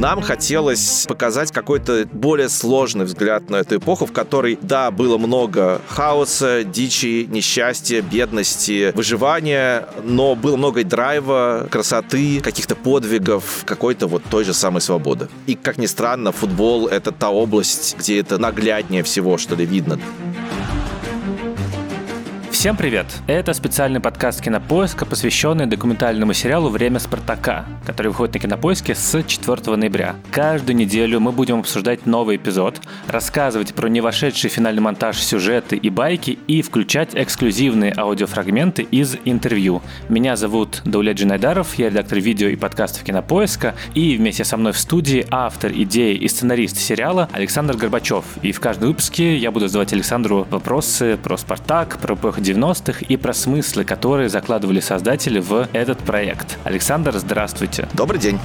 Нам хотелось показать какой-то более сложный взгляд на эту эпоху, в которой, да, было много хаоса, дичи, несчастья, бедности, выживания, но было много драйва, красоты, каких-то подвигов, какой-то вот той же самой свободы. И, как ни странно, футбол — это та область, где это нагляднее всего, что ли, видно. Всем привет! Это специальный подкаст Кинопоиска, посвященный документальному сериалу «Время Спартака», который выходит на Кинопоиске с 4 ноября. Каждую неделю мы будем обсуждать новый эпизод, рассказывать про не вошедший финальный монтаж сюжеты и байки и включать эксклюзивные аудиофрагменты из интервью. Меня зовут Даулет Джинайдаров, я редактор видео и подкастов Кинопоиска, и вместе со мной в студии автор идеи и сценарист сериала Александр Горбачев. И в каждом выпуске я буду задавать Александру вопросы про Спартак, про эпоху 90-х и про смыслы, которые закладывали создатели в этот проект. Александр, здравствуйте. Добрый день.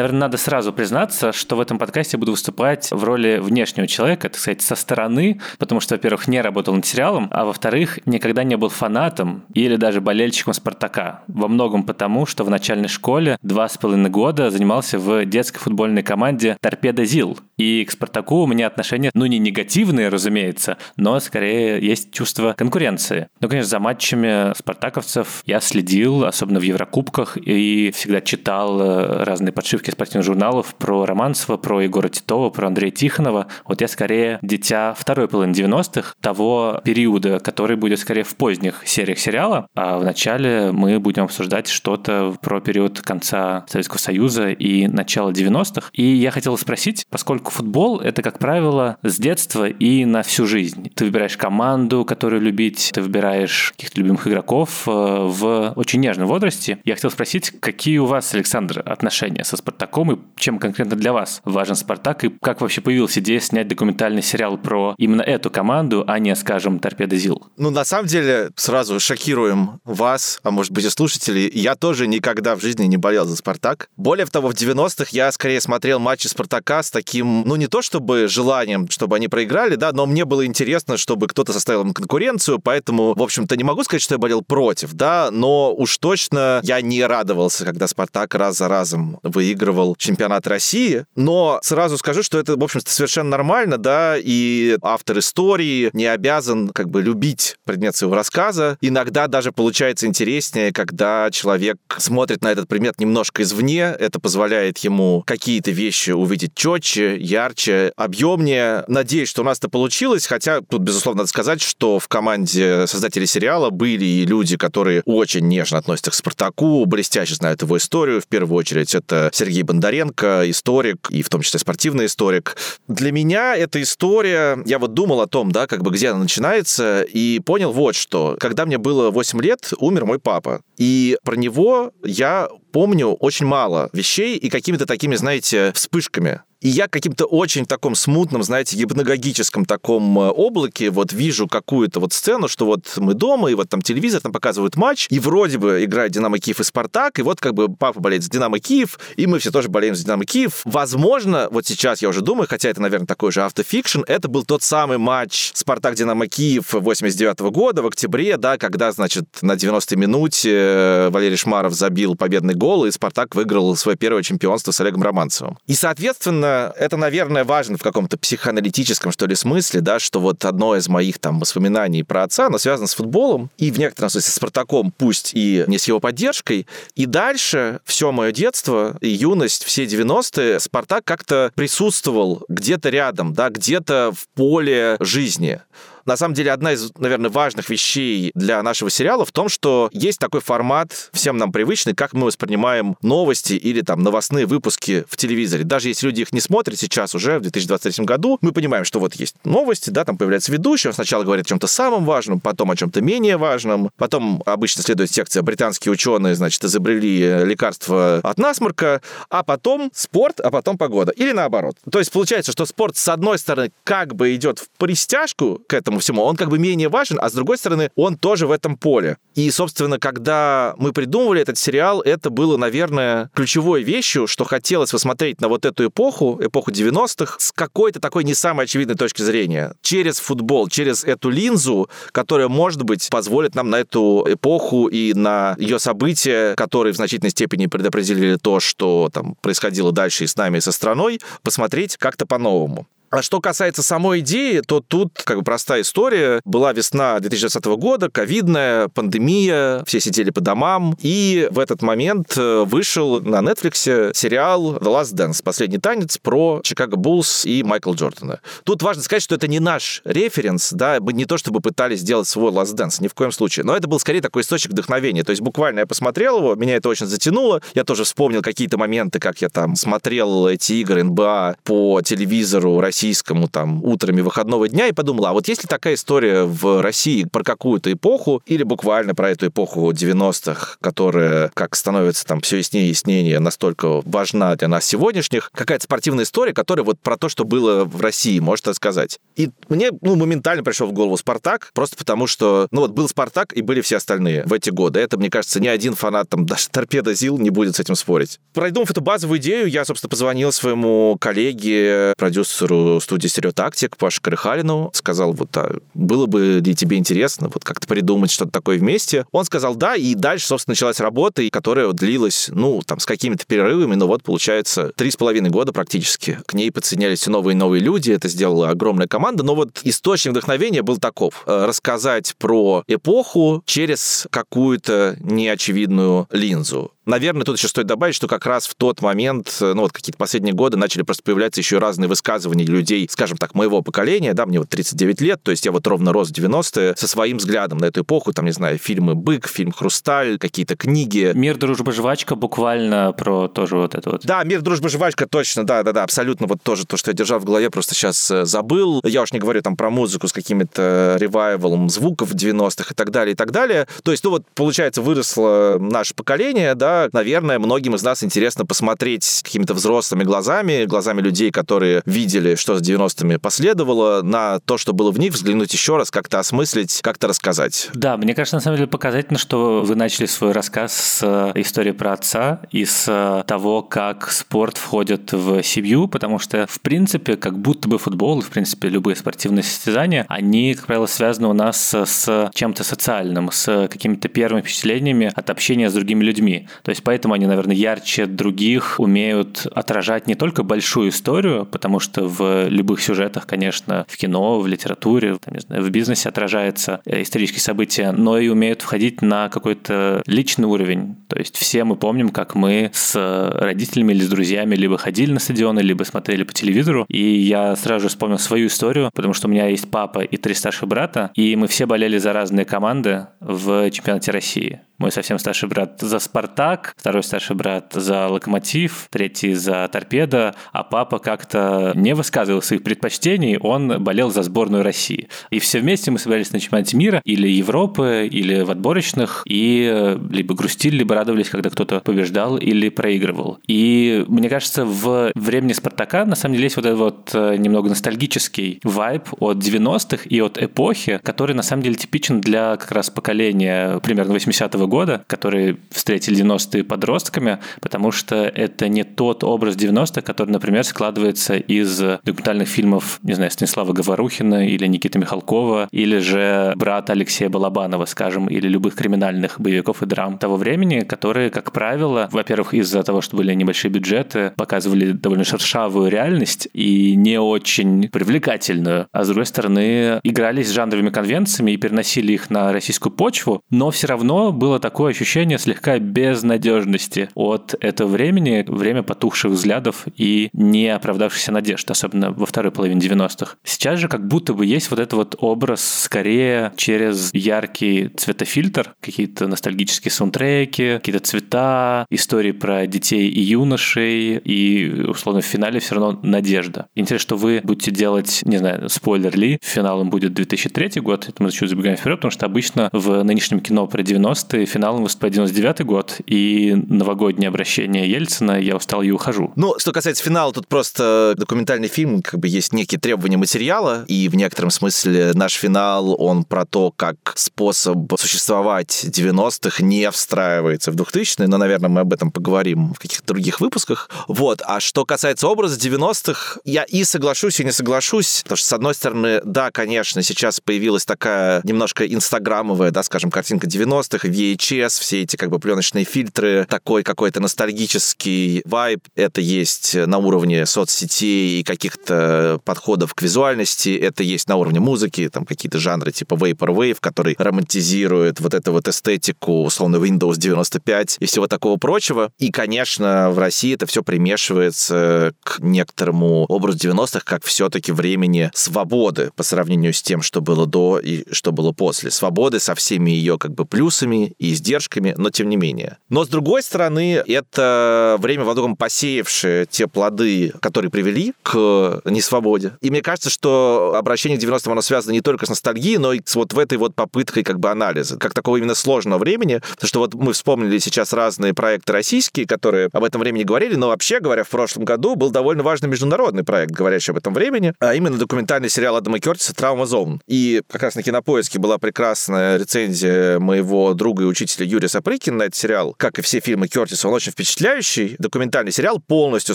Наверное, надо сразу признаться, что в этом подкасте буду выступать в роли внешнего человека, так сказать, со стороны, потому что, во-первых, не работал над сериалом, а во-вторых, никогда не был фанатом или даже болельщиком «Спартака». Во многом потому, что в начальной школе два с половиной года занимался в детской футбольной команде «Торпедо ЗИЛ». И к «Спартаку» у меня отношения, ну, не негативные, разумеется, но скорее есть чувство конкуренции. Ну, конечно, за матчами спартаковцев я следил, особенно в Еврокубках, и всегда читал э, разные подшивки отрывки спортивных журналов про Романцева, про Егора Титова, про Андрея Тихонова. Вот я скорее дитя второй половины 90-х, того периода, который будет скорее в поздних сериях сериала, а в начале мы будем обсуждать что-то про период конца Советского Союза и начала 90-х. И я хотел спросить, поскольку футбол — это, как правило, с детства и на всю жизнь. Ты выбираешь команду, которую любить, ты выбираешь каких-то любимых игроков э, в очень нежном возрасте. Я хотел спросить, какие у вас, Александр, отношения со спортом? Спартаком и чем конкретно для вас важен Спартак и как вообще появилась идея снять документальный сериал про именно эту команду, а не, скажем, Торпедо Зил? Ну, на самом деле, сразу шокируем вас, а может быть и слушателей. Я тоже никогда в жизни не болел за Спартак. Более того, в 90-х я скорее смотрел матчи Спартака с таким, ну, не то чтобы желанием, чтобы они проиграли, да, но мне было интересно, чтобы кто-то составил им конкуренцию, поэтому, в общем-то, не могу сказать, что я болел против, да, но уж точно я не радовался, когда Спартак раз за разом выигрывал выигрывал чемпионат России, но сразу скажу, что это, в общем-то, совершенно нормально, да, и автор истории не обязан как бы любить предмет своего рассказа. Иногда даже получается интереснее, когда человек смотрит на этот предмет немножко извне, это позволяет ему какие-то вещи увидеть четче, ярче, объемнее. Надеюсь, что у нас это получилось, хотя тут, безусловно, надо сказать, что в команде создателей сериала были и люди, которые очень нежно относятся к Спартаку, блестяще знают его историю. В первую очередь это Сергей Сергей Бондаренко, историк, и в том числе спортивный историк. Для меня эта история, я вот думал о том, да, как бы где она начинается, и понял вот что. Когда мне было 8 лет, умер мой папа. И про него я помню очень мало вещей и какими-то такими, знаете, вспышками. И я каким-то очень таком смутном, знаете, гипногогическом таком э, облаке вот вижу какую-то вот сцену, что вот мы дома, и вот там телевизор, там показывают матч, и вроде бы играет Динамо Киев и Спартак, и вот как бы папа болеет за Динамо Киев, и мы все тоже болеем за Динамо Киев. Возможно, вот сейчас я уже думаю, хотя это, наверное, такой же автофикшн, это был тот самый матч Спартак-Динамо Киев 89 -го года в октябре, да, когда, значит, на 90-й минуте э, Валерий Шмаров забил победный гол, и Спартак выиграл свое первое чемпионство с Олегом Романцевым. И, соответственно, это, наверное, важно в каком-то психоаналитическом, что ли, смысле, да, что вот одно из моих там воспоминаний про отца, оно связано с футболом, и в некотором смысле с Спартаком, пусть и не с его поддержкой. И дальше все мое детство и юность, все 90-е, Спартак как-то присутствовал где-то рядом, да, где-то в поле жизни. На самом деле, одна из, наверное, важных вещей для нашего сериала в том, что есть такой формат, всем нам привычный, как мы воспринимаем новости или там новостные выпуски в телевизоре. Даже если люди их не смотрят сейчас уже, в 2023 году, мы понимаем, что вот есть новости, да, там появляется ведущий, он сначала говорит о чем-то самом важном, потом о чем-то менее важном, потом обычно следует секция «Британские ученые, значит, изобрели лекарство от насморка», а потом спорт, а потом погода. Или наоборот. То есть получается, что спорт, с одной стороны, как бы идет в пристяжку к этому этому всему, он как бы менее важен, а с другой стороны, он тоже в этом поле. И, собственно, когда мы придумывали этот сериал, это было, наверное, ключевой вещью, что хотелось посмотреть на вот эту эпоху, эпоху 90-х, с какой-то такой не самой очевидной точки зрения. Через футбол, через эту линзу, которая, может быть, позволит нам на эту эпоху и на ее события, которые в значительной степени предопределили то, что там происходило дальше и с нами, и со страной, посмотреть как-то по-новому. А что касается самой идеи, то тут как бы простая история. Была весна 2020 года, ковидная, пандемия, все сидели по домам, и в этот момент э, вышел на Netflix сериал The Last Dance, «Последний танец» про Чикаго Буллс и Майкла Джордана. Тут важно сказать, что это не наш референс, да, мы не то чтобы пытались сделать свой Last Dance, ни в коем случае, но это был скорее такой источник вдохновения. То есть буквально я посмотрел его, меня это очень затянуло, я тоже вспомнил какие-то моменты, как я там смотрел эти игры НБА по телевизору России российскому там утрами выходного дня и подумала, а вот есть ли такая история в России про какую-то эпоху или буквально про эту эпоху 90-х, которая, как становится там все яснее и яснее, настолько важна для нас сегодняшних, какая-то спортивная история, которая вот про то, что было в России, может рассказать. И мне ну, моментально пришел в голову «Спартак», просто потому что, ну вот был «Спартак» и были все остальные в эти годы. Это, мне кажется, ни один фанат там даже «Торпеда ЗИЛ» не будет с этим спорить. Продумав эту базовую идею, я, собственно, позвонил своему коллеге, продюсеру студии «Стереотактик» Паше Крыхалину, сказал, вот, а было бы ли тебе интересно вот как-то придумать что-то такое вместе. Он сказал да, и дальше, собственно, началась работа, которая длилась, ну, там, с какими-то перерывами, но вот, получается, три с половиной года практически. К ней подсоединялись новые и новые люди, это сделала огромная команда, но вот источник вдохновения был таков. Э, рассказать про эпоху через какую-то неочевидную линзу. Наверное, тут еще стоит добавить, что как раз в тот момент, э, ну вот какие-то последние годы начали просто появляться еще разные высказывания людей, скажем так, моего поколения, да, мне вот 39 лет, то есть я вот ровно рос в 90-е, со своим взглядом на эту эпоху, там, не знаю, фильмы «Бык», фильм «Хрусталь», какие-то книги. «Мир, дружба, жвачка» буквально про тоже вот это вот. Да, «Мир, дружба, жвачка» точно, да-да-да, абсолютно вот тоже то, что я держал в голове, просто сейчас э, забыл. Я уж не говорю там про музыку с какими-то ревайвалом звуков 90-х и так далее, и так далее. То есть, ну вот, получается, выросло наше поколение, да, наверное, многим из нас интересно посмотреть какими-то взрослыми глазами, глазами людей, которые видели, что с 90-ми последовало, на то, что было в них, взглянуть еще раз, как-то осмыслить, как-то рассказать. Да, мне кажется, на самом деле показательно, что вы начали свой рассказ с э, истории про отца и с э, того, как спорт входит в семью, потому что, в принципе, как будто бы футбол, в принципе, любые спортивные состязания, они, как правило, связаны у нас с чем-то социальным, с какими-то первыми впечатлениями от общения с другими людьми. То есть поэтому они, наверное, ярче других умеют отражать не только большую историю, потому что в любых сюжетах, конечно, в кино, в литературе, там, не знаю, в бизнесе отражается исторические события, но и умеют входить на какой-то личный уровень. То есть все мы помним, как мы с родителями или с друзьями либо ходили на стадионы, либо смотрели по телевизору. И я сразу же вспомнил свою историю, потому что у меня есть папа и три старших брата, и мы все болели за разные команды в чемпионате России. Мой совсем старший брат за «Спартак», второй старший брат за «Локомотив», третий за «Торпедо», а папа как-то не высказывал своих предпочтений, он болел за сборную России. И все вместе мы собирались на чемпионате мира или Европы, или в отборочных, и э, либо грустили, либо радовались, когда кто-то побеждал или проигрывал. И мне кажется, в времени «Спартака» на самом деле есть вот этот вот э, немного ностальгический вайб от 90-х и от эпохи, который на самом деле типичен для как раз поколения примерно 80-го года, которые встретили 90-е подростками, потому что это не тот образ 90-х, который, например, складывается из документальных фильмов, не знаю, Станислава Говорухина или Никиты Михалкова, или же брата Алексея Балабанова, скажем, или любых криминальных боевиков и драм того времени, которые, как правило, во-первых, из-за того, что были небольшие бюджеты, показывали довольно шершавую реальность и не очень привлекательную, а с другой стороны, игрались с жанровыми конвенциями и переносили их на российскую почву, но все равно было такое ощущение слегка безнадежности от этого времени, время потухших взглядов и не оправдавшихся надежд, особенно во второй половине 90-х. Сейчас же как будто бы есть вот этот вот образ скорее через яркий цветофильтр, какие-то ностальгические саундтреки, какие-то цвета, истории про детей и юношей, и, условно, в финале все равно надежда. Интересно, что вы будете делать, не знаю, спойлер ли, финалом будет 2003 год, это мы чуть забегаем вперед, потому что обычно в нынешнем кино про 90-е финалом выступает 99 год, и новогоднее обращение Ельцина «Я устал и ухожу». Ну, что касается финала, тут просто документальный фильм, как бы есть некие требования материала, и в некотором смысле наш финал, он про то, как способ существовать 90-х не встраивается в 2000-е, но, наверное, мы об этом поговорим в каких-то других выпусках. Вот. А что касается образа 90-х, я и соглашусь, и не соглашусь, потому что, с одной стороны, да, конечно, сейчас появилась такая немножко инстаграмовая, да, скажем, картинка 90-х, VHS, все эти как бы пленочные фильтры, такой какой-то ностальгический вайб, это есть на уровне соцсетей и каких-то подходов к визуальности, это есть на уровне музыки, там какие-то жанры типа Vaporwave, который романтизирует вот эту вот эстетику, условно, Windows 95 и всего такого прочего. И, конечно, в России это все примешивается к некоторому образу 90-х, как все-таки времени свободы по сравнению с тем, что было до и что было после. Свободы со всеми ее как бы плюсами и издержками, но тем не менее. Но, с другой стороны, это время во многом посеявшее те плоды, которые привели к несвободе. И мне кажется, что обращение к 90-м, оно связано не только с ностальгией, но и с вот в этой вот попыткой как бы анализа, как такого именно сложного времени, потому что вот мы вспомнили сейчас разные проекты российские, которые об этом времени говорили, но вообще говоря, в прошлом году был довольно важный международный проект, говорящий об этом времени, а именно документальный сериал Адама Кертиса «Травма Зон». И как раз на Кинопоиске была прекрасная рецензия моего друга и учителя Юрия Сапрыкина на этот сериал. Как и все фильмы Кертиса, он очень впечатляющий. Документальный сериал, полностью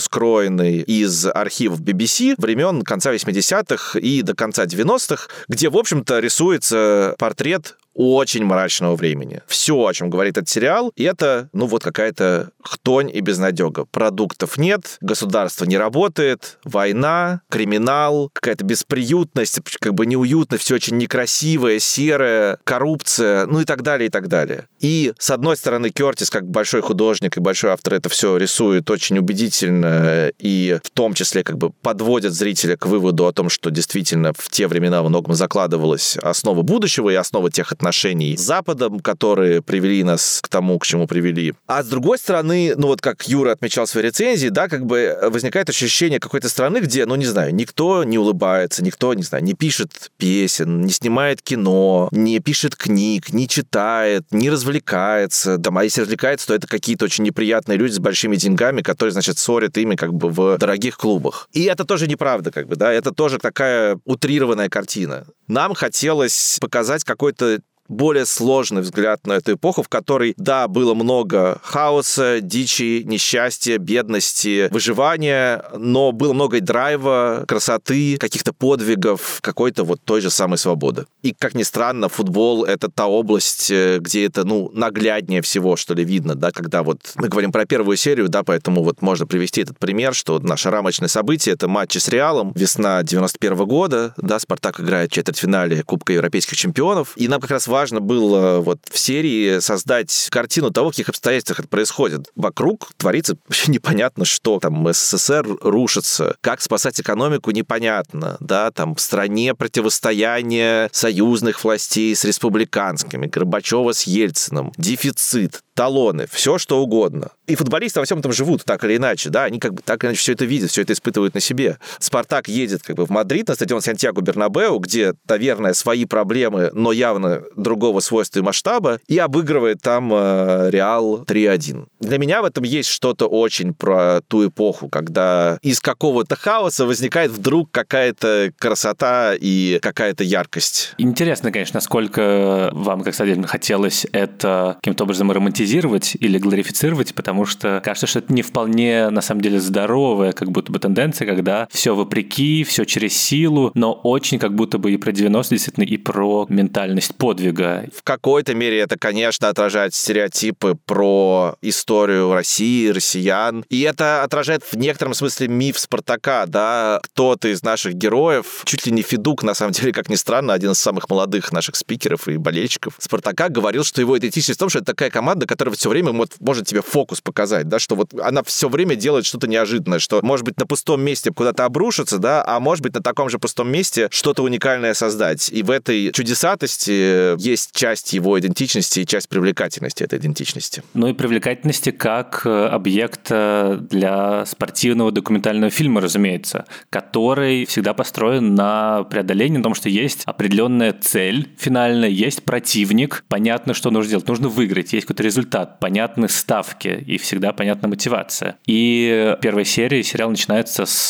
скроенный из архивов BBC времен конца 80-х и до конца 90-х, где, в общем-то, рисуется портрет очень мрачного времени. Все, о чем говорит этот сериал, это, ну, вот какая-то хтонь и безнадега. Продуктов нет, государство не работает, война, криминал, какая-то бесприютность, как бы неуютно, все очень некрасивое, серое, коррупция, ну и так далее, и так далее. И, с одной стороны, Кертис, как большой художник и большой автор, это все рисует очень убедительно и в том числе как бы подводит зрителя к выводу о том, что действительно в те времена во многом закладывалась основа будущего и основа тех отношений, с Западом, которые привели нас к тому, к чему привели. А с другой стороны, ну вот как Юра отмечал в своей рецензии, да, как бы возникает ощущение какой-то страны, где, ну не знаю, никто не улыбается, никто, не знаю, не пишет песен, не снимает кино, не пишет книг, не читает, не развлекается. Да, а если развлекается, то это какие-то очень неприятные люди с большими деньгами, которые, значит, ссорят ими как бы в дорогих клубах. И это тоже неправда, как бы, да, это тоже такая утрированная картина. Нам хотелось показать какой-то более сложный взгляд на эту эпоху, в которой, да, было много хаоса, дичи, несчастья, бедности, выживания, но было много драйва, красоты, каких-то подвигов, какой-то вот той же самой свободы. И, как ни странно, футбол — это та область, э, где это, ну, нагляднее всего, что ли, видно, да, когда вот мы говорим про первую серию, да, поэтому вот можно привести этот пример, что наше рамочное событие — это матчи с Реалом, весна 91 -го года, да, Спартак играет в четвертьфинале Кубка Европейских чемпионов, и нам как раз важно было вот в серии создать картину того, в каких обстоятельствах это происходит. Вокруг творится вообще непонятно что. Там СССР рушится. Как спасать экономику, непонятно. Да, там в стране противостояние союзных властей с республиканскими, Горбачева с Ельциным, дефицит, талоны, все что угодно. И футболисты во всем этом живут так или иначе, да, они как бы так или иначе все это видят, все это испытывают на себе. Спартак едет как бы в Мадрид на стадион Сантьяго Бернабеу, где, наверное, свои проблемы, но явно другого свойства и масштаба, и обыгрывает там э, Реал 3-1. Для меня в этом есть что-то очень про ту эпоху, когда из какого-то хаоса возникает вдруг какая-то красота и какая-то яркость. Интересно, конечно, насколько вам, как стадиону, хотелось это каким-то образом романтизировать или глорифицировать, потому что кажется, что это не вполне, на самом деле, здоровая как будто бы тенденция, когда все вопреки, все через силу, но очень как будто бы и про 90 действительно, и про ментальность подвига. В какой-то мере это, конечно, отражает стереотипы про историю России, россиян. И это отражает в некотором смысле миф Спартака, да, кто-то из наших героев, чуть ли не Федук, на самом деле, как ни странно, один из самых молодых наших спикеров и болельщиков Спартака говорил, что его идентичность в том, что это такая команда, которая все время вот, может тебе фокус показать, да, что вот она все время делает что-то неожиданное, что, может быть, на пустом месте куда-то обрушится, да, а может быть, на таком же пустом месте что-то уникальное создать. И в этой чудесатости есть часть его идентичности и часть привлекательности этой идентичности. Ну и привлекательности как э, объекта для спортивного документального фильма, разумеется, который всегда построен на преодолении, на том, что есть определенная цель финальная, есть противник, понятно, что нужно делать, нужно выиграть, есть какой-то результат, понятны ставки и всегда понятна мотивация. И первая серия сериал начинается с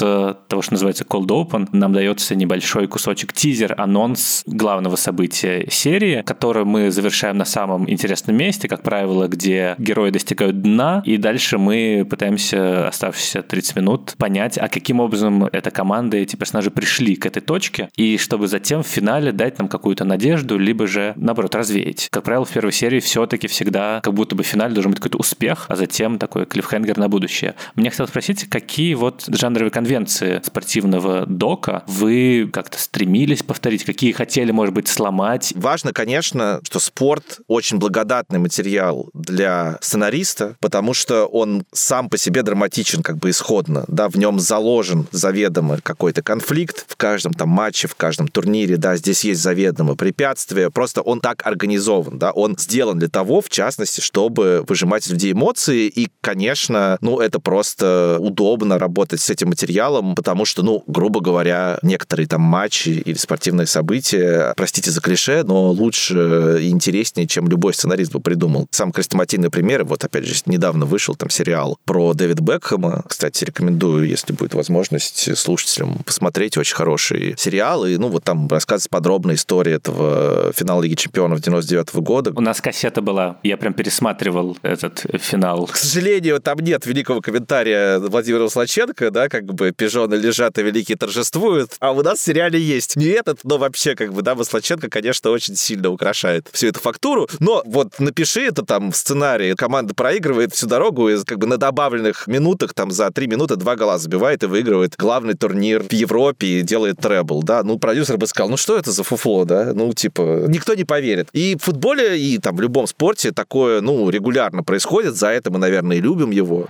того, что называется Cold Open. Нам дается небольшой кусочек тизер, анонс главного события серии, которое мы завершаем на самом интересном месте, как правило, где герои достигают дна, и дальше мы пытаемся оставшиеся 30 минут понять, а каким образом эта команда, эти персонажи пришли к этой точке, и чтобы затем в финале дать нам какую-то надежду, либо же, наоборот, развеять. Как правило, в первой серии все-таки всегда как будто бы в финале должен быть какой-то успех, а затем такой клиффхенгер на будущее. Мне хотелось спросить, какие вот жанровые конвенции спортивного дока вы как-то стремились повторить, какие хотели, может быть, сломать? Важно, конечно, что спорт очень благодатный материал для сценариста, потому что он сам по себе драматичен как бы исходно, да, в нем заложен заведомо какой-то конфликт в каждом там матче, в каждом турнире, да, здесь есть заведомо препятствие, просто он так организован, да, он сделан для того, в частности, чтобы выжимать из людей эмоции, и, конечно, ну, это просто удобно работать с этим материалом, потому что, ну, грубо говоря, некоторые там матчи или спортивные события, простите за клише, но лучше и интереснее, чем любой сценарист бы придумал. Сам хрестоматийный пример, вот опять же, недавно вышел там сериал про Дэвид Бекхэма, кстати, рекомендую, если будет возможность слушателям посмотреть, очень хороший сериал, и, ну, вот там рассказывается подробная история этого финала Лиги Чемпионов 99 -го года. У нас кассета была, я прям пересматривал этот финал. К сожалению, там нет великого комментария Владимира Слаченко, да, как бы пижоны лежат и великие торжествуют, а у нас в сериале есть не этот, но вообще, как бы, да, Маслаченко, конечно, очень сильно украшает всю эту фактуру, но вот напиши это там в сценарии, команда проигрывает всю дорогу и как бы на добавленных минутах, там за три минуты два гола забивает и выигрывает главный турнир в Европе и делает требл, да, ну, продюсер бы сказал, ну, что это за фуфло, да, ну, типа, никто не поверит. И в футболе, и там в любом спорте такое, ну, регулярно происходит, за это мы, наверное, и любим его.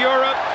Europe,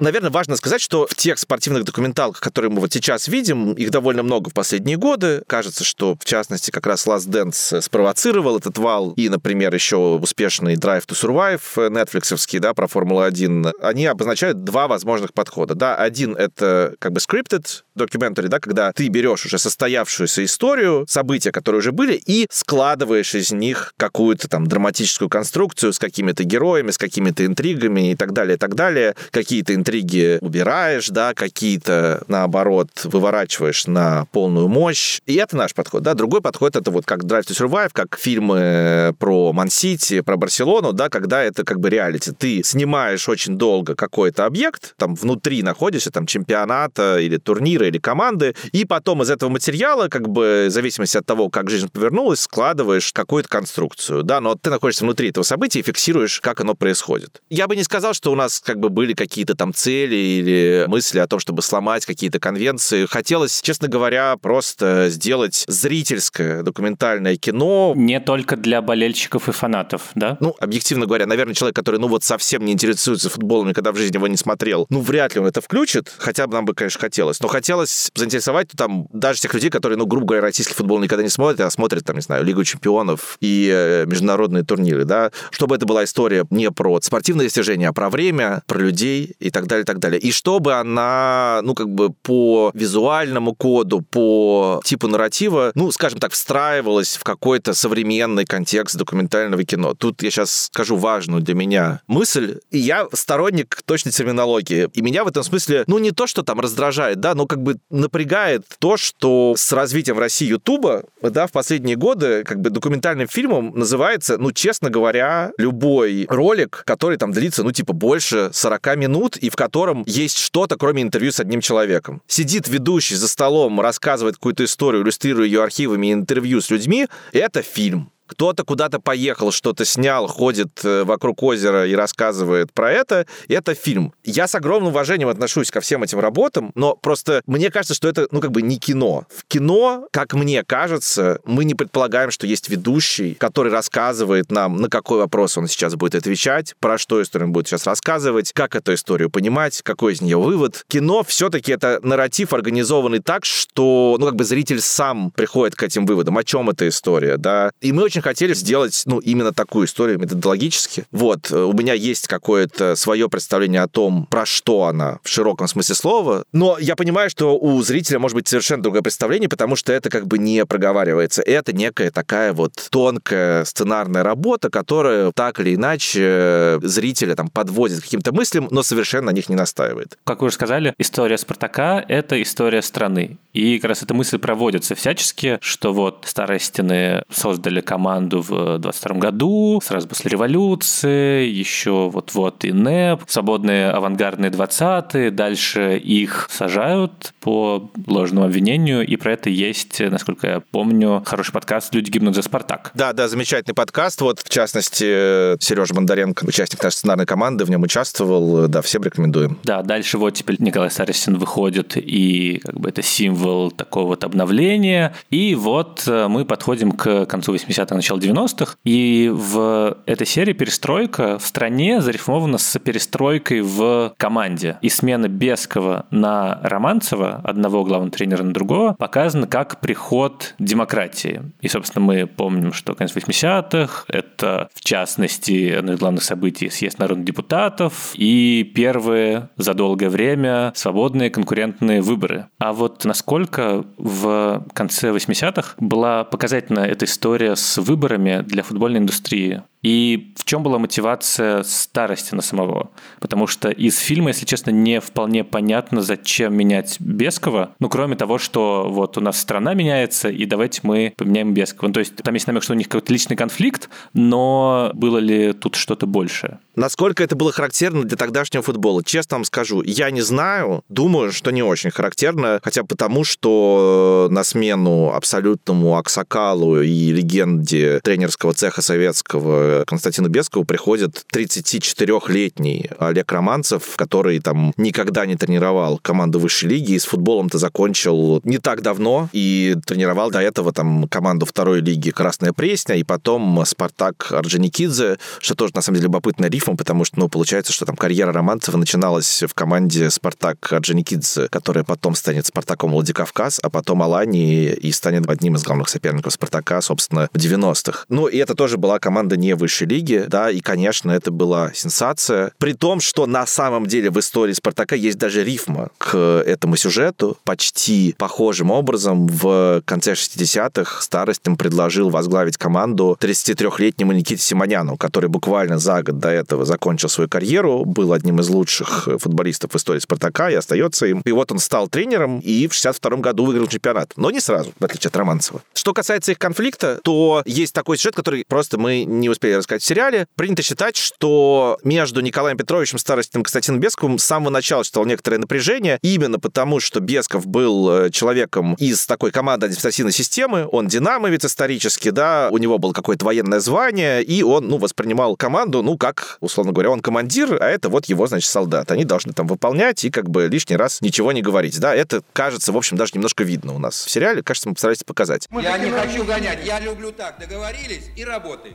Наверное, важно сказать, что в тех спортивных документалках, которые мы вот сейчас видим, их довольно много в последние годы. Кажется, что, в частности, как раз Last Dance спровоцировал этот вал. И, например, еще успешный Drive to Survive, нетфликсовский, да, про Формулу-1. Они обозначают два возможных подхода. Да, один — это как бы scripted documentary, да, когда ты берешь уже состоявшуюся историю, события, которые уже были, и складываешь из них какую-то там драматическую конструкцию с какими-то героями, с какими-то интригами и так далее, и так далее. Какие-то интриги убираешь, да, какие-то, наоборот, выворачиваешь на полную мощь. И это наш подход, да. Другой подход — это вот как Drive to Survive, как фильмы про Ман-Сити, про Барселону, да, когда это как бы реалити. Ты снимаешь очень долго какой-то объект, там внутри находишься, там чемпионата или турнира или команды, и потом из этого материала, как бы, в зависимости от того, как жизнь повернулась, складываешь какую-то конструкцию, да, но ты находишься внутри этого события и фиксируешь, как оно происходит. Я бы не сказал, что у нас как бы были какие-то там цели или мысли о том, чтобы сломать какие-то конвенции. Хотелось, честно говоря, просто сделать зрительское документальное кино. Не только для болельщиков и фанатов, да? Ну, объективно говоря, наверное, человек, который, ну, вот совсем не интересуется футболом, никогда в жизни его не смотрел, ну, вряд ли он это включит, хотя бы нам бы, конечно, хотелось. Но хотелось заинтересовать там даже тех людей, которые, ну, грубо говоря, российский футбол никогда не смотрят, а смотрят, там, не знаю, Лигу чемпионов и э, международные турниры, да, чтобы это была история не про спортивные достижения, про время, про людей и так далее, так далее. И чтобы она, ну, как бы по визуальному коду, по типу нарратива, ну, скажем так, встраивалась в какой-то современный контекст документального кино. Тут я сейчас скажу важную для меня мысль. И я сторонник точной терминологии. И меня в этом смысле, ну, не то, что там раздражает, да, но как бы напрягает то, что с развитием в России Ютуба, да, в последние годы как бы документальным фильмом называется, ну, честно говоря, любой ролик, который там длится, ну, типа, больше 40 минут, и в котором есть что-то, кроме интервью с одним человеком. Сидит ведущий за столом, рассказывает какую-то историю, иллюстрируя ее архивами и интервью с людьми, это фильм кто-то куда-то поехал, что-то снял, ходит э, вокруг озера и рассказывает про это. Это фильм. Я с огромным уважением отношусь ко всем этим работам, но просто мне кажется, что это, ну, как бы не кино. В кино, как мне кажется, мы не предполагаем, что есть ведущий, который рассказывает нам, на какой вопрос он сейчас будет отвечать, про что историю он будет сейчас рассказывать, как эту историю понимать, какой из нее вывод. Кино все-таки это нарратив, организованный так, что, ну, как бы зритель сам приходит к этим выводам, о чем эта история, да. И мы очень хотели сделать, ну, именно такую историю методологически. Вот, э, у меня есть какое-то свое представление о том, про что она в широком смысле слова, но я понимаю, что у зрителя может быть совершенно другое представление, потому что это как бы не проговаривается. Это некая такая вот тонкая сценарная работа, которая так или иначе зрителя там подводит к каким-то мыслям, но совершенно на них не настаивает. Как вы уже сказали, история Спартака — это история страны. И как раз эта мысль проводится всячески, что вот старые стены создали команду в 22 году, сразу после революции, еще вот-вот и НЭП, свободные авангардные 20-е, дальше их сажают по ложному обвинению, и про это есть, насколько я помню, хороший подкаст «Люди гибнут за Спартак». Да, да, замечательный подкаст. Вот, в частности, Сережа Бондаренко, участник нашей сценарной команды, в нем участвовал. Да, всем рекомендуем. Да, дальше вот теперь Николай Сарасин выходит, и как бы это символ такого вот обновления. И вот э, мы подходим к концу 80-х, началу 90-х, и в этой серии перестройка в стране зарифмована с перестройкой в команде. И смена Бескова на Романцева, одного главного тренера на другого, показана как приход демократии. И, собственно, мы помним, что конец 80-х, это, в частности, одно из главных событий съезд народных депутатов и первые за долгое время свободные конкурентные выборы. А вот насколько в конце 80-х была показательна эта история с выборами для футбольной индустрии? И в чем была мотивация старости на самого? Потому что из фильма, если честно, не вполне понятно, зачем менять Бескова. Ну, кроме того, что вот у нас страна меняется, и давайте мы поменяем Бескова. Ну, то есть там есть намек, что у них какой-то личный конфликт, но было ли тут что-то большее? Насколько это было характерно для тогдашнего футбола? Честно вам скажу, я не знаю. Думаю, что не очень характерно, хотя потому, что на смену абсолютному Аксакалу и легенде тренерского цеха советского Константину Бескову приходит 34-летний Олег Романцев, который там никогда не тренировал команду высшей лиги и с футболом-то закончил не так давно и тренировал до этого там команду второй лиги Красная Пресня и потом Спартак Орджоникидзе, что тоже на самом деле любопытная рифма, потому что, ну, получается, что там карьера Романцева начиналась в команде Спартак Орджоникидзе, которая потом станет Спартаком Владикавказ, а потом Алани и станет одним из главных соперников Спартака, собственно, в 90-х. Ну, и это тоже была команда не высшей лиги, да, и, конечно, это была сенсация. При том, что на самом деле в истории Спартака есть даже рифма к этому сюжету. Почти похожим образом в конце 60-х Старостин предложил возглавить команду 33-летнему Никите Симоняну, который буквально за год до этого закончил свою карьеру, был одним из лучших футболистов в истории Спартака и остается им. И вот он стал тренером и в 62 году выиграл чемпионат. Но не сразу, в отличие от Романцева. Что касается их конфликта, то есть такой сюжет, который просто мы не успели успели рассказать в сериале, принято считать, что между Николаем Петровичем Старостиным и Константином Бесковым с самого начала стало некоторое напряжение, именно потому, что Бесков был э, человеком из такой команды административной системы, он динамовец исторически, да, у него было какое-то военное звание, и он, ну, воспринимал команду, ну, как, условно говоря, он командир, а это вот его, значит, солдат. Они должны там выполнять и как бы лишний раз ничего не говорить, да, это, кажется, в общем, даже немножко видно у нас в сериале, кажется, мы постарались показать. Я не хочу гонять, я люблю так, договорились и работай.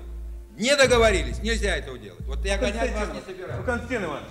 Не договорились, нельзя этого делать. Вот я гонять вас не собираюсь. Константин Иванович,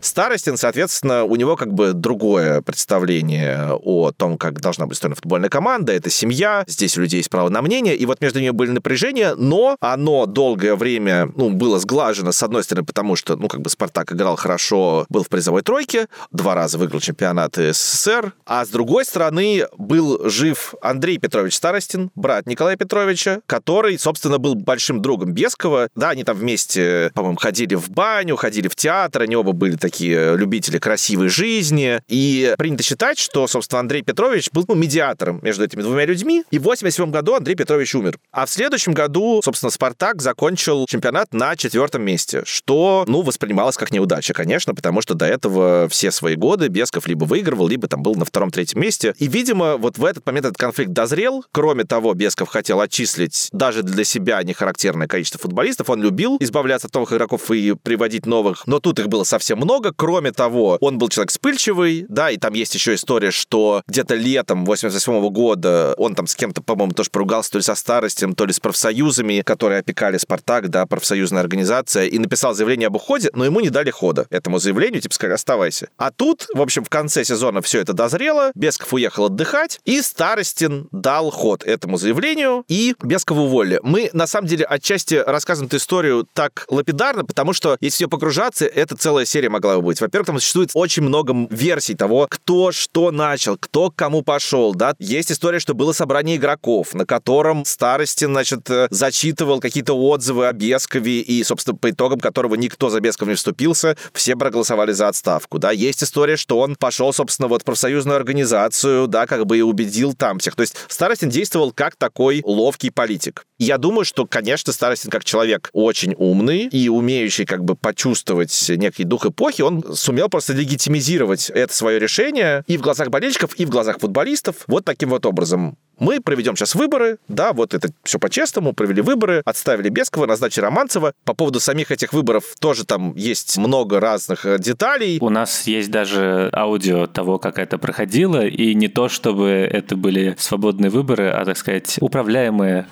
Старостин, соответственно, у него как бы другое представление о том, как должна быть устроена футбольная команда. Это семья, здесь у людей есть право на мнение, и вот между ними были напряжения, но оно долгое время ну, было сглажено, с одной стороны, потому что, ну, как бы Спартак играл хорошо, был в призовой тройке, два раза выиграл чемпионат СССР, а с другой стороны был жив Андрей Петрович Старостин, брат Николая Петровича, который, собственно, был большим другом Бескова. Да, они там вместе, по-моему, ходили в баню, ходили в театр, они оба были такие любители красивой жизни. И принято считать, что, собственно, Андрей Петрович был ну, медиатором между этими двумя людьми. И в 87 году Андрей Петрович умер. А в следующем году, собственно, Спартак закончил чемпионат на четвертом месте, что, ну, воспринималось как неудача, конечно, потому что до этого все свои годы Бесков либо выигрывал, либо там был на втором-третьем месте. И, видимо, вот в этот момент этот конфликт дозрел. Кроме того, Бесков хотел отчислить даже для себя нехарактерное количество футболистов. Он любил избавляться от новых игроков и приводить новых, но тут их было совсем много. Кроме того, он был человек вспыльчивый, да, и там есть еще история, что где-то летом 88 года он там с кем-то, по-моему, тоже поругался то ли со старостем, то ли с профсоюзами, которые опекали Спартак, да, профсоюзная организация, и написал заявление об уходе, но ему не дали хода этому заявлению, типа сказали, оставайся. А тут, в общем, в конце сезона все это дозрело, Бесков уехал отдыхать, и Старостин дал ход этому заявлению, и Бескова уволили. Мы, на самом деле, отчасти рассказываем эту историю так лапидарно, потому что, если все погружаться, это целая серия могла бы быть. Во-первых, там существует очень много версий того, кто что начал, кто к кому пошел, да. Есть история, что было собрание игроков, на котором Старостин, значит, э, зачитывал какие-то отзывы о Бескове, и, собственно, по итогам которого никто за Бесков не вступился, все проголосовали за отставку, да. Есть история, что он пошел, собственно, вот в профсоюзную организацию, да, как бы и убедил там всех. То есть Старостин действовал как такой ловкий политик. Я думаю, что, конечно, Старостин как человек очень умный и умеющий как бы почувствовать некий дух эпохи, он сумел просто легитимизировать это свое решение и в глазах болельщиков, и в глазах футболистов вот таким вот образом. Мы проведем сейчас выборы, да, вот это все по-честному, провели выборы, отставили Бескова, назначили Романцева. По поводу самих этих выборов тоже там есть много разных э, деталей. У нас есть даже аудио того, как это проходило, и не то, чтобы это были свободные выборы, а, так сказать, управляемые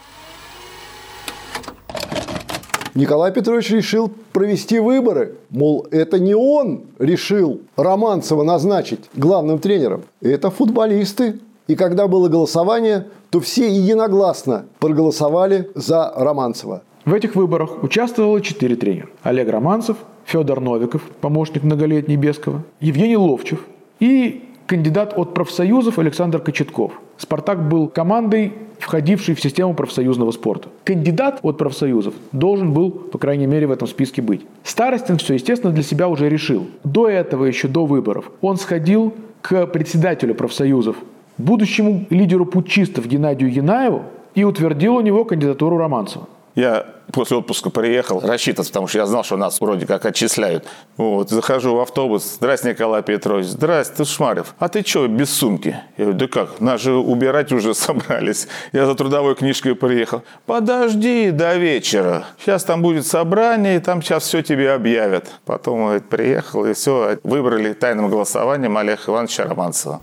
Николай Петрович решил провести выборы. Мол, это не он решил Романцева назначить главным тренером. Это футболисты. И когда было голосование, то все единогласно проголосовали за Романцева. В этих выборах участвовало четыре тренера. Олег Романцев, Федор Новиков, помощник многолетний Бескова, Евгений Ловчев и кандидат от профсоюзов Александр Кочетков. «Спартак» был командой, входившей в систему профсоюзного спорта. Кандидат от профсоюзов должен был, по крайней мере, в этом списке быть. Старостин все, естественно, для себя уже решил. До этого, еще до выборов, он сходил к председателю профсоюзов, будущему лидеру путчистов Геннадию Янаеву, и утвердил у него кандидатуру Романцева. Я после отпуска приехал рассчитываться, потому что я знал, что нас вроде как отчисляют. Вот, захожу в автобус. Здрасте, Николай Петрович. Здрасте, ты Шмарев. А ты что, без сумки? Я говорю, да как, нас же убирать уже собрались. Я за трудовой книжкой приехал. Подожди до вечера. Сейчас там будет собрание, и там сейчас все тебе объявят. Потом говорит, приехал, и все, выбрали тайным голосованием Олега Ивановича Романцева.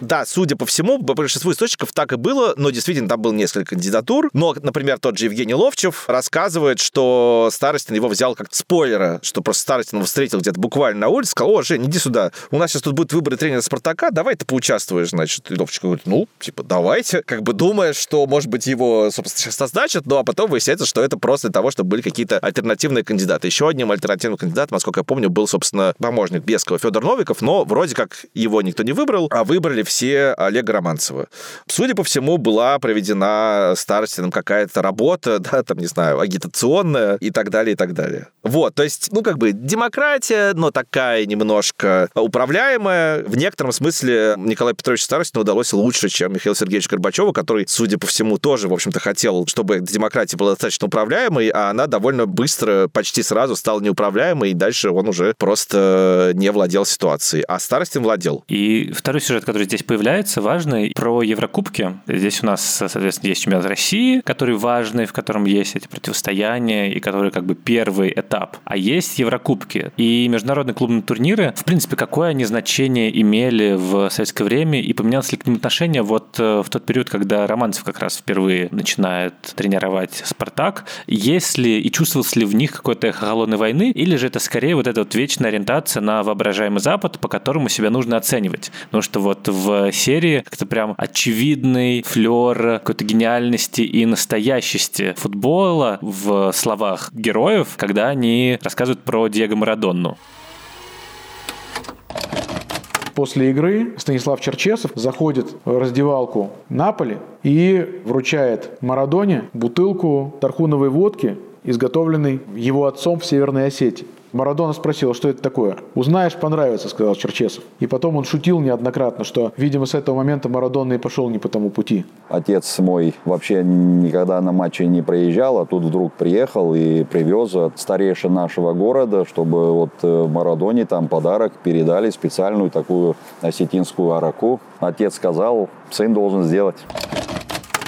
Да, судя по всему, по большинству источников так и было, но действительно там было несколько кандидатур. Но, например, тот же Евгений Ловчев рассказывает, что Старостин его взял как спойлера, что просто Старостин его встретил где-то буквально на улице, сказал, о, Жень, иди сюда, у нас сейчас тут будет выборы тренера Спартака, давай ты поучаствуешь, значит. И Ловчев говорит, ну, типа, давайте. Как бы думая, что, может быть, его, собственно, сейчас назначат, ну, а потом выясняется, что это просто для того, чтобы были какие-то альтернативные кандидаты. Еще одним альтернативным кандидатом, насколько я помню, был, собственно, помощник Бескова Федор Новиков, но вроде как его никто не выбрал, а выбрали все Олега Романцева. Судя по всему, была проведена Старостином какая-то работа, да, там, не знаю, агитационная и так далее, и так далее. Вот, то есть, ну, как бы демократия, но такая немножко управляемая. В некотором смысле Николаю Петровичу Старостину удалось лучше, чем Михаил Сергеевич Горбачеву, который, судя по всему, тоже, в общем-то, хотел, чтобы демократия была достаточно управляемой, а она довольно быстро, почти сразу стала неуправляемой, и дальше он уже просто не владел ситуацией. А Старостин владел. И второй сюжет, который здесь появляется, важный, про Еврокубки. Здесь у нас, соответственно, есть чемпионат России, который важный, в котором есть эти противостояния, и который как бы первый этап. А есть Еврокубки. И международные клубные турниры, в принципе, какое они значение имели в советское время, и поменялось ли к ним отношение вот э, в тот период, когда Романцев как раз впервые начинает тренировать «Спартак». Есть ли и чувствовалось ли в них какое-то эхо холодной войны, или же это скорее вот эта вот вечная ориентация на воображаемый Запад, по которому себя нужно оценивать? Потому что вот в серии как-то прям очевидный флер какой-то гениальности и настоящести футбола в словах героев, когда они рассказывают про Диего Марадонну. После игры Станислав Черчесов заходит в раздевалку Наполи и вручает Марадоне бутылку тархуновой водки, изготовленной его отцом в Северной Осетии. Марадона спросил, что это такое. «Узнаешь, понравится», — сказал Черчесов. И потом он шутил неоднократно, что, видимо, с этого момента Марадона и пошел не по тому пути. Отец мой вообще никогда на матче не проезжал, а тут вдруг приехал и привез от старейшин нашего города, чтобы вот э, Марадоне там подарок передали, специальную такую осетинскую араку. Отец сказал, сын должен сделать.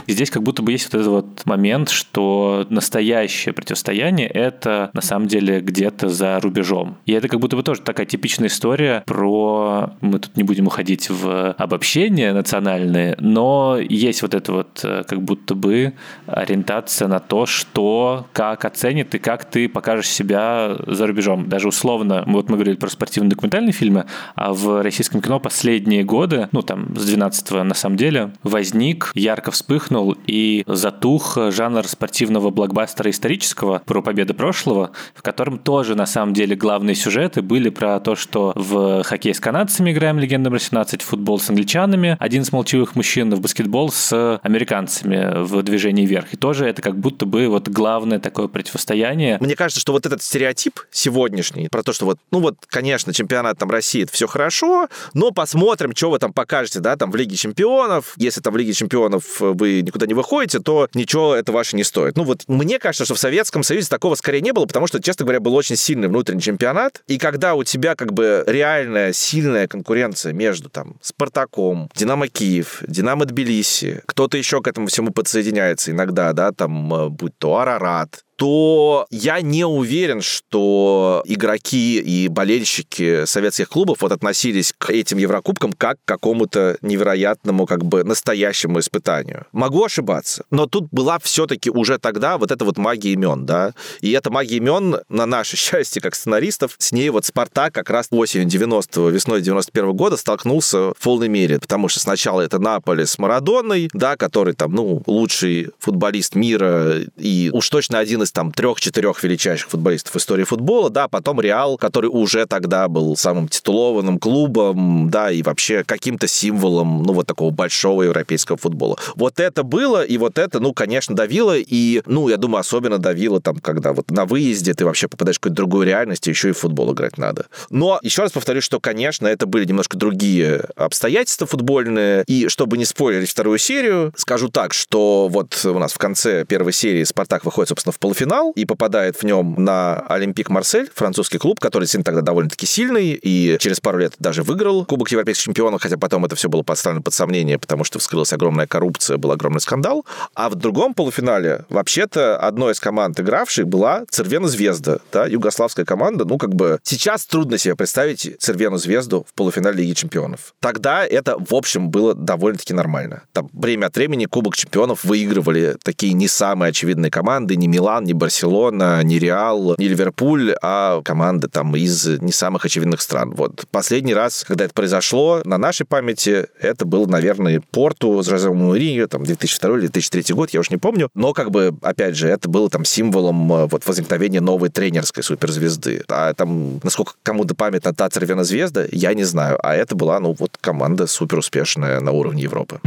И здесь как будто бы есть вот этот вот момент, что настоящее противостояние — это на самом деле где-то за рубежом. И это как будто бы тоже такая типичная история про... Мы тут не будем уходить в обобщение национальные, но есть вот это вот э, как будто бы ориентация на то, что, как оценит и как ты покажешь себя за рубежом. Даже условно, вот мы говорили про спортивно-документальные фильмы, а в российском кино последние годы, ну там с 12 на самом деле, возник, ярко вспыхнул вспыхнул и затух жанр спортивного блокбастера исторического про победы прошлого, в котором тоже на самом деле главные сюжеты были про то, что в хоккей с канадцами играем легенда номер 17, в футбол с англичанами, один из молчаливых мужчин в баскетбол с американцами в движении вверх. И тоже это как будто бы вот главное такое противостояние. Мне кажется, что вот этот стереотип сегодняшний про то, что вот, ну вот, конечно, чемпионат там России, это все хорошо, но посмотрим, что вы там покажете, да, там в Лиге чемпионов. Если там в Лиге чемпионов вы никуда не выходите, то ничего это ваше не стоит. Ну вот мне кажется, что в Советском Союзе такого скорее не было, потому что, честно говоря, был очень сильный внутренний чемпионат. И когда у тебя как бы реальная сильная конкуренция между там Спартаком, Динамо Киев, Динамо Тбилиси, кто-то еще к этому всему подсоединяется иногда, да, там, э, будь то Арарат, то я не уверен, что игроки и болельщики советских клубов вот относились к этим Еврокубкам как к какому-то невероятному, как бы настоящему испытанию. Могу ошибаться, но тут была все-таки уже тогда вот эта вот магия имен, да, и эта магия имен, на наше счастье, как сценаристов, с ней вот Спартак как раз осенью 90-го, весной 91 -го года столкнулся в полной мере, потому что сначала это Наполе с Марадоной, да, который там, ну, лучший футболист мира и уж точно один из там трех-четырех величайших футболистов истории футбола, да, потом Реал, который уже тогда был самым титулованным клубом, да, и вообще каким-то символом, ну, вот такого большого европейского футбола. Вот это было, и вот это, ну, конечно, давило, и, ну, я думаю, особенно давило там, когда вот на выезде ты вообще попадаешь в какую-то другую реальность, и еще и в футбол играть надо. Но еще раз повторю, что, конечно, это были немножко другие обстоятельства футбольные, и чтобы не спойлерить вторую серию, скажу так, что вот у нас в конце первой серии Спартак выходит, собственно, в полуфинал полуфинал и попадает в нем на Олимпик Марсель, французский клуб, который действительно тогда довольно-таки сильный и через пару лет даже выиграл Кубок Европейских чемпионов, хотя потом это все было поставлено под сомнение, потому что вскрылась огромная коррупция, был огромный скандал. А в другом полуфинале вообще-то одной из команд игравших была Цервена Звезда, да, югославская команда. Ну, как бы сейчас трудно себе представить Цервену Звезду в полуфинале Лиги чемпионов. Тогда это, в общем, было довольно-таки нормально. Там время от времени Кубок чемпионов выигрывали такие не самые очевидные команды, не Милан, не Барселона, не Реал, не Ливерпуль, а команды там из не самых очевидных стран. Вот последний раз, когда это произошло, на нашей памяти, это был, наверное, Порту с Жозе Мourinho, там 2002-2003 год, я уж не помню. Но как бы, опять же, это было там символом э, вот возникновения новой тренерской суперзвезды. А там, насколько кому-то памятна та Цервена звезда, я не знаю. А это была, ну, вот команда супер успешная на уровне Европы.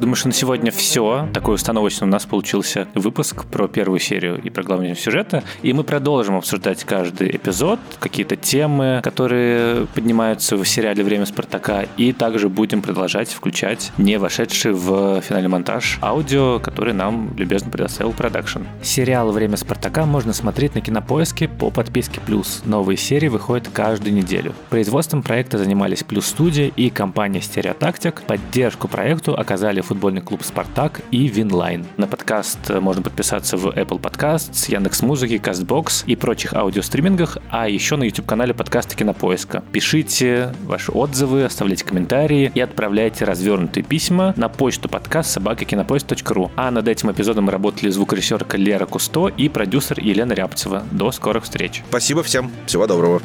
Думаю, что на сегодня все. Такой установочный у нас получился выпуск про первую серию и про главную сюжета. И мы продолжим обсуждать каждый эпизод, какие-то темы, которые поднимаются в сериале «Время Спартака». И также будем продолжать включать не вошедший в финальный монтаж аудио, который нам любезно предоставил продакшн. Сериал «Время Спартака» можно смотреть на Кинопоиске по подписке «Плюс». Новые серии выходят каждую неделю. Производством проекта занимались «Плюс Студия» и компания «Стереотактик». Поддержку проекту оказали футбольный клуб «Спартак» и «Winline». На подкаст можно подписаться в Apple Podcasts, Яндекс.Музыки, Castbox и прочих аудиостримингах, а еще на YouTube-канале подкаста Кинопоиска. Пишите ваши отзывы, оставляйте комментарии и отправляйте развернутые письма на почту подкаст собакакинопоиск.ру. А над этим эпизодом работали звукорежиссерка Лера Кусто и продюсер Елена Рябцева. До скорых встреч. Спасибо всем. Всего доброго.